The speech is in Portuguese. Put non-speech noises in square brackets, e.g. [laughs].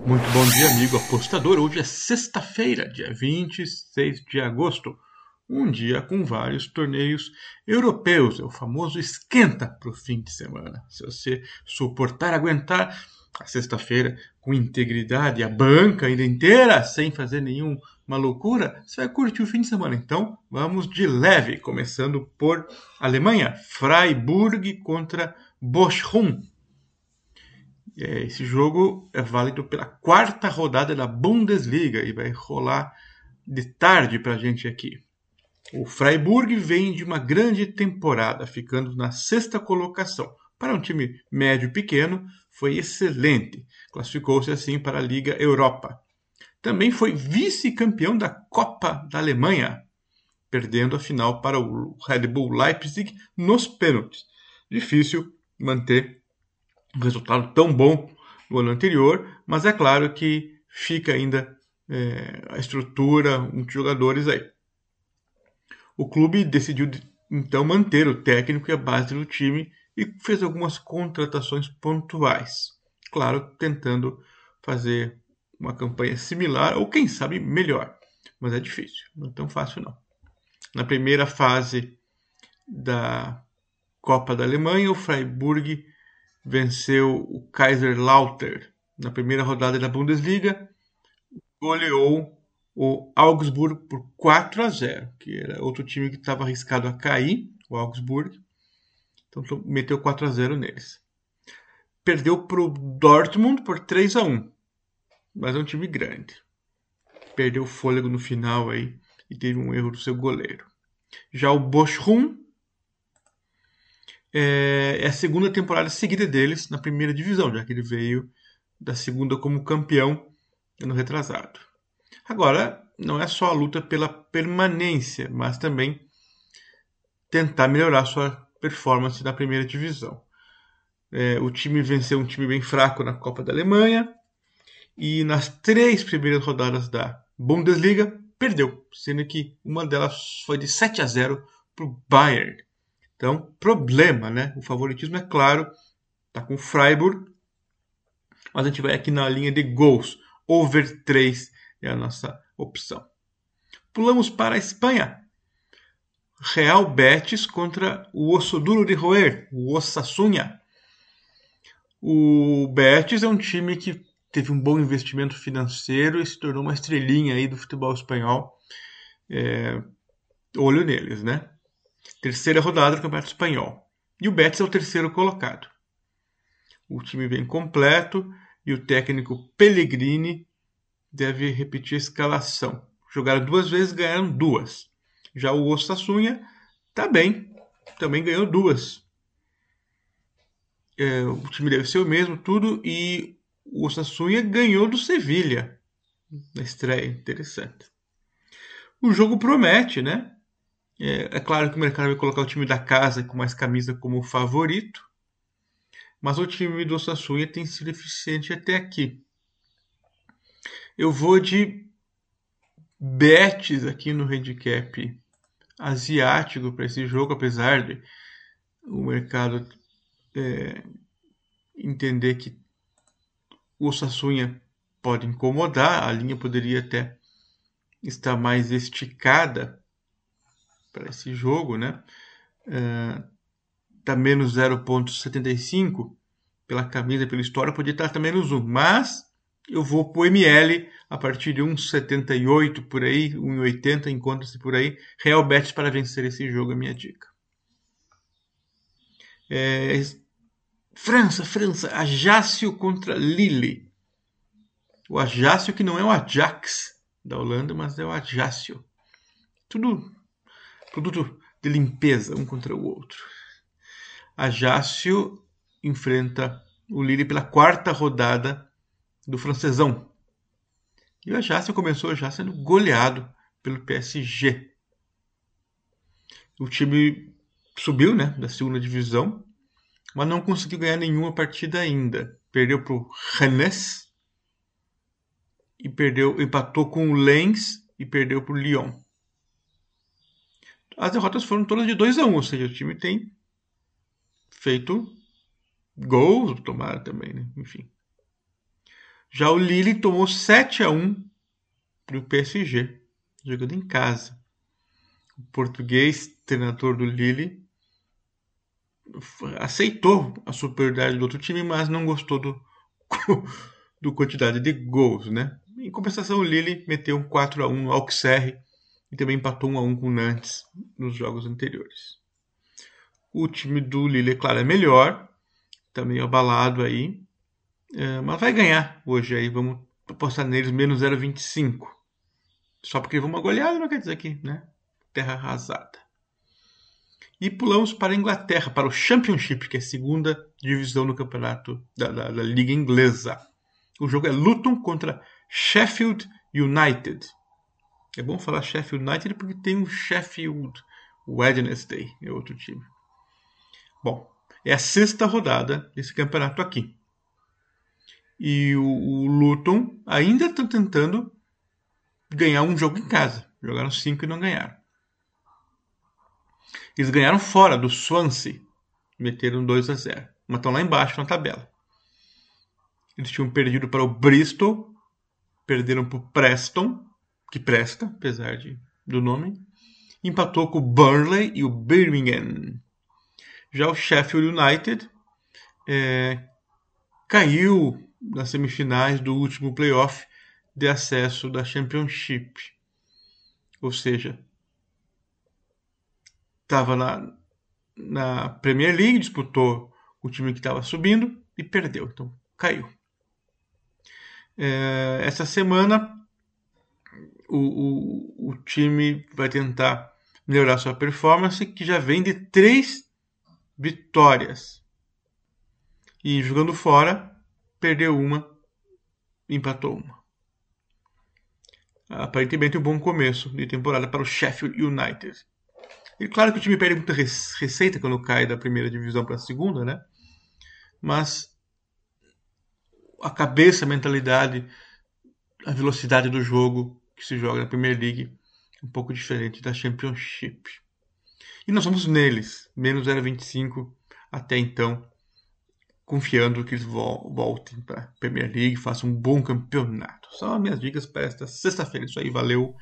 Muito bom dia, amigo apostador. Hoje é sexta-feira, dia 26 de agosto. Um dia com vários torneios europeus. É o famoso esquenta para o fim de semana. Se você suportar, aguentar a sexta-feira com integridade, a banca ainda inteira, sem fazer nenhuma loucura, você vai curtir o fim de semana. Então, vamos de leve, começando por Alemanha. Freiburg contra Bochum. É, esse jogo é válido pela quarta rodada da Bundesliga e vai rolar de tarde para a gente aqui. O Freiburg vem de uma grande temporada, ficando na sexta colocação. Para um time médio pequeno, foi excelente. Classificou-se assim para a Liga Europa. Também foi vice-campeão da Copa da Alemanha, perdendo a final para o Red Bull Leipzig nos pênaltis. Difícil manter um resultado tão bom no ano anterior, mas é claro que fica ainda é, a estrutura, muitos jogadores aí. O clube decidiu então manter o técnico e a base do time e fez algumas contratações pontuais. Claro, tentando fazer uma campanha similar ou quem sabe melhor, mas é difícil, não é tão fácil não. Na primeira fase da Copa da Alemanha, o Freiburg venceu o Kaiserslautern na primeira rodada da Bundesliga, goleou o Augsburg por 4 a 0, que era outro time que estava arriscado a cair, o Augsburg. Então meteu 4 a 0 neles. Perdeu para o Dortmund por 3 a 1, mas é um time grande. Perdeu fôlego no final aí e teve um erro do seu goleiro. Já o Bochum é, é a segunda temporada seguida deles na primeira divisão, já que ele veio da segunda como campeão ano retrasado. Agora, não é só a luta pela permanência, mas também tentar melhorar sua performance na primeira divisão. É, o time venceu um time bem fraco na Copa da Alemanha e nas três primeiras rodadas da Bundesliga perdeu, sendo que uma delas foi de 7 a 0 para o Bayern. Então, problema, né? O favoritismo é claro, tá com o Freiburg, mas a gente vai aqui na linha de gols. Over 3 é a nossa opção. Pulamos para a Espanha. Real Betis contra o Osso Duro de Roer, o Osasuna. O Betis é um time que teve um bom investimento financeiro e se tornou uma estrelinha aí do futebol espanhol. É, olho neles, né? Terceira rodada do Campeonato Espanhol. E o Betis é o terceiro colocado. O time vem completo e o técnico Pellegrini deve repetir a escalação. Jogaram duas vezes, ganharam duas. Já o Osasuna está bem, também ganhou duas. É, o time deve ser o mesmo, tudo, e o Osasuna ganhou do Sevilha na estreia. Interessante. O jogo promete, né? É, é, claro que o mercado vai colocar o time da casa com mais camisa como favorito, mas o time do Sassuia tem sido eficiente até aqui. Eu vou de bets aqui no handicap asiático para esse jogo, apesar de o mercado é, entender que o Sassunha pode incomodar, a linha poderia até estar mais esticada para esse jogo, né? Está uh, menos 0,75 pela camisa, pela história, podia estar até menos 1, mas eu vou para o ML a partir de 1,78 por aí, 1,80 encontra-se por aí. Real Betis para vencer esse jogo é minha dica. É, França, França, Ajácio contra Lille. O Ajácio que não é o Ajax da Holanda, mas é o Ajácio. Tudo produto de limpeza um contra o outro. Ajácio enfrenta o Lille pela quarta rodada do francesão. E o Ajácio começou já sendo goleado pelo PSG. O time subiu né, da segunda divisão, mas não conseguiu ganhar nenhuma partida ainda. Perdeu para o Rennes e perdeu, empatou com o Lens e perdeu para o Lyon. As derrotas foram todas de 2 a 1 um, ou seja, o time tem feito gols, tomara também, né? Enfim. Já o Lille tomou 7 a 1 para o PSG, jogando em casa. O português, treinador do Lille, aceitou a superioridade do outro time, mas não gostou do, [laughs] do quantidade de gols, né? Em compensação, o Lille meteu um 4 a 1 no Auxerre e também empatou 1 a 1 com o Nantes nos jogos anteriores. O time do Lille, é claro, é melhor, tá abalado aí, é, mas vai ganhar hoje aí, vamos apostar neles menos 0,25. Só porque vamos uma goleada não quer dizer que, né? Terra arrasada. E pulamos para a Inglaterra, para o Championship, que é a segunda divisão do campeonato da, da, da Liga Inglesa. O jogo é Luton contra Sheffield United. É bom falar Sheffield United porque tem um Sheffield Wednesday, é outro time. Bom, é a sexta rodada desse campeonato aqui. E o, o Luton ainda está tentando ganhar um jogo em casa. Jogaram cinco e não ganharam. Eles ganharam fora do Swansea. Meteram 2 a 0. Mas estão lá embaixo na tabela. Eles tinham perdido para o Bristol. Perderam para o Preston, que presta, apesar de, do nome. Empatou com o Burnley e o Birmingham. Já o Sheffield United é, caiu nas semifinais do último playoff de acesso da Championship. Ou seja, estava na, na Premier League, disputou o time que estava subindo e perdeu, então caiu. É, essa semana o, o, o time vai tentar melhorar sua performance, que já vem de três vitórias. E jogando fora, perdeu uma, empatou uma. Aparentemente um bom começo de temporada para o Sheffield United. E claro que o time perde muita receita quando cai da primeira divisão para a segunda, né? Mas a cabeça, a mentalidade, a velocidade do jogo que se joga na Premier League um pouco diferente da Championship. E nós vamos neles, menos 0,25 até então, confiando que eles voltem para a Premier League façam um bom campeonato. São as minhas dicas para esta sexta-feira. Isso aí, valeu.